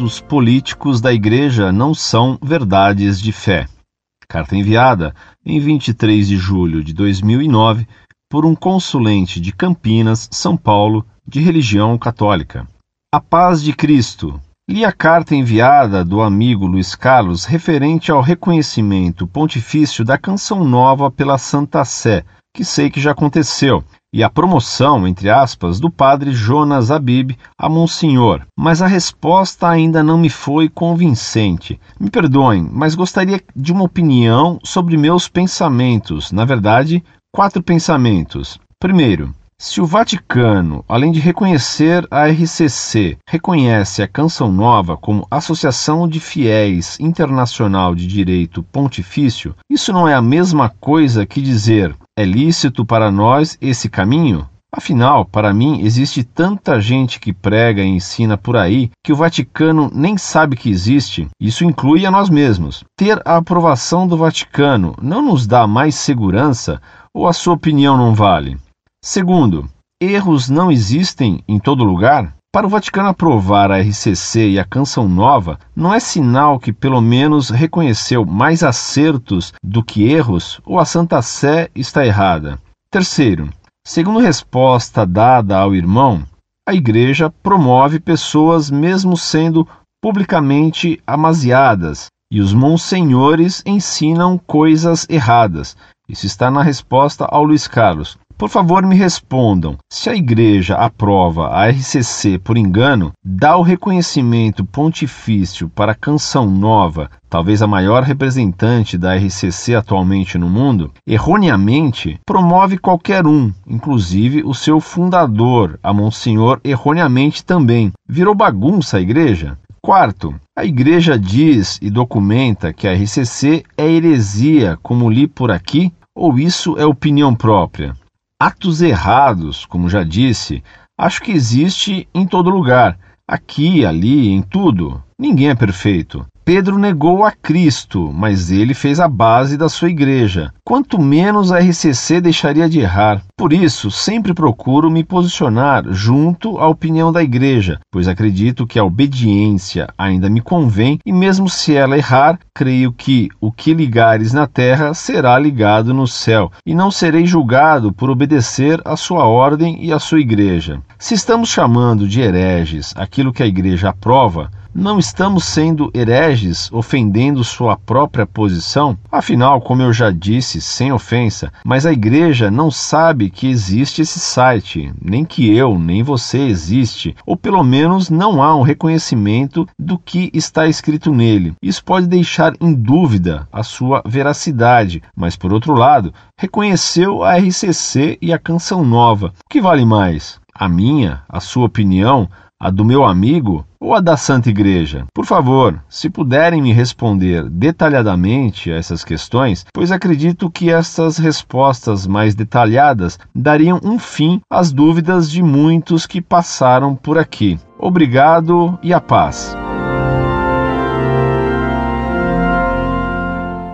atos políticos da Igreja não são verdades de fé. Carta enviada em 23 de julho de 2009 por um consulente de Campinas, São Paulo, de religião católica. A paz de Cristo. Li a carta enviada do amigo Luiz Carlos referente ao reconhecimento pontifício da Canção Nova pela Santa Sé, que sei que já aconteceu, e a promoção, entre aspas, do padre Jonas Abib a Monsenhor, mas a resposta ainda não me foi convincente. Me perdoem, mas gostaria de uma opinião sobre meus pensamentos, na verdade, quatro pensamentos. Primeiro, se o Vaticano, além de reconhecer a RCC, reconhece a Canção Nova como Associação de Fiéis Internacional de Direito Pontifício, isso não é a mesma coisa que dizer é lícito para nós esse caminho? Afinal, para mim, existe tanta gente que prega e ensina por aí que o Vaticano nem sabe que existe. Isso inclui a nós mesmos. Ter a aprovação do Vaticano não nos dá mais segurança ou a sua opinião não vale? Segundo, erros não existem em todo lugar? Para o Vaticano aprovar a RCC e a Canção Nova, não é sinal que pelo menos reconheceu mais acertos do que erros ou a Santa Sé está errada? Terceiro, segundo resposta dada ao irmão, a Igreja promove pessoas mesmo sendo publicamente amaziadas e os monsenhores ensinam coisas erradas. Isso está na resposta ao Luiz Carlos. Por favor, me respondam: se a Igreja aprova a RCC por engano, dá o reconhecimento pontifício para a Canção Nova, talvez a maior representante da RCC atualmente no mundo, erroneamente promove qualquer um, inclusive o seu fundador, a Monsenhor, erroneamente também. Virou bagunça a Igreja? Quarto, a Igreja diz e documenta que a RCC é heresia, como li por aqui, ou isso é opinião própria? Atos errados, como já disse, acho que existe em todo lugar, aqui, ali, em tudo. Ninguém é perfeito. Pedro negou a Cristo, mas ele fez a base da sua igreja. Quanto menos a RCC deixaria de errar. Por isso, sempre procuro me posicionar junto à opinião da igreja, pois acredito que a obediência ainda me convém e, mesmo se ela errar, creio que o que ligares na terra será ligado no céu, e não serei julgado por obedecer à sua ordem e à sua igreja. Se estamos chamando de hereges aquilo que a igreja aprova, não estamos sendo hereges, ofendendo sua própria posição? Afinal, como eu já disse, sem ofensa, mas a igreja não sabe que existe esse site, nem que eu, nem você existe, ou pelo menos não há um reconhecimento do que está escrito nele. Isso pode deixar em dúvida a sua veracidade, mas por outro lado, reconheceu a RCC e a Canção Nova. O que vale mais? A minha, a sua opinião, a do meu amigo ou a da Santa Igreja? Por favor, se puderem me responder detalhadamente a essas questões, pois acredito que estas respostas mais detalhadas dariam um fim às dúvidas de muitos que passaram por aqui. Obrigado e a paz.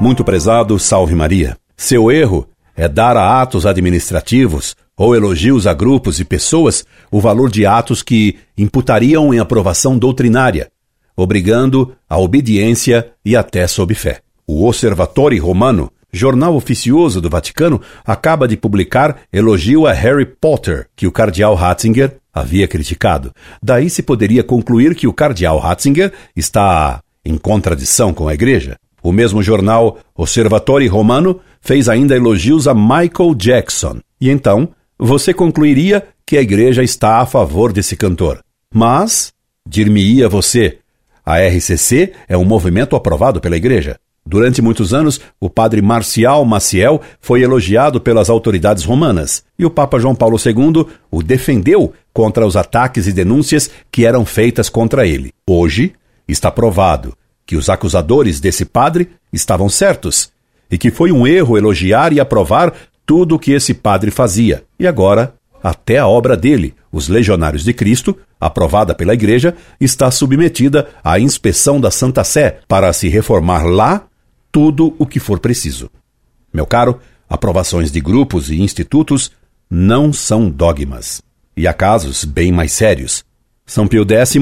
Muito prezado, salve Maria. Seu erro é dar a atos administrativos ou elogios a grupos e pessoas o valor de atos que imputariam em aprovação doutrinária, obrigando a obediência e até sob fé. O Osservatore Romano, jornal oficioso do Vaticano, acaba de publicar elogio a Harry Potter, que o cardeal Ratzinger havia criticado. Daí se poderia concluir que o cardeal Ratzinger está em contradição com a Igreja. O mesmo jornal Osservatore Romano fez ainda elogios a Michael Jackson. E então você concluiria que a igreja está a favor desse cantor. Mas, dir-me-ia você, a RCC é um movimento aprovado pela igreja. Durante muitos anos, o padre Marcial Maciel foi elogiado pelas autoridades romanas e o Papa João Paulo II o defendeu contra os ataques e denúncias que eram feitas contra ele. Hoje, está provado que os acusadores desse padre estavam certos e que foi um erro elogiar e aprovar tudo o que esse padre fazia. E agora, até a obra dele, Os Legionários de Cristo, aprovada pela Igreja, está submetida à inspeção da Santa Sé para se reformar lá tudo o que for preciso. Meu caro, aprovações de grupos e institutos não são dogmas. E há casos bem mais sérios. São Pio X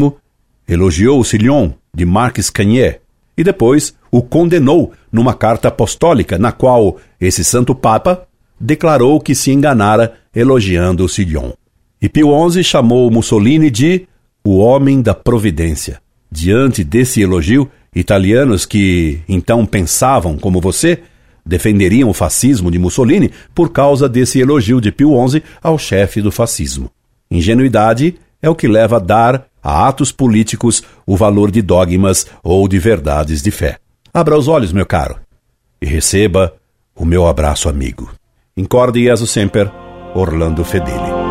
elogiou o Sillon, de Marques Cagné, e depois o condenou numa carta apostólica na qual esse santo papa declarou que se enganara elogiando o Sillon. E Pio XI chamou Mussolini de o homem da providência. Diante desse elogio, italianos que então pensavam como você defenderiam o fascismo de Mussolini por causa desse elogio de Pio XI ao chefe do fascismo. Ingenuidade é o que leva a dar a atos políticos o valor de dogmas ou de verdades de fé. Abra os olhos, meu caro, e receba o meu abraço amigo. Incorde Jesus Semper, Orlando Fedeli.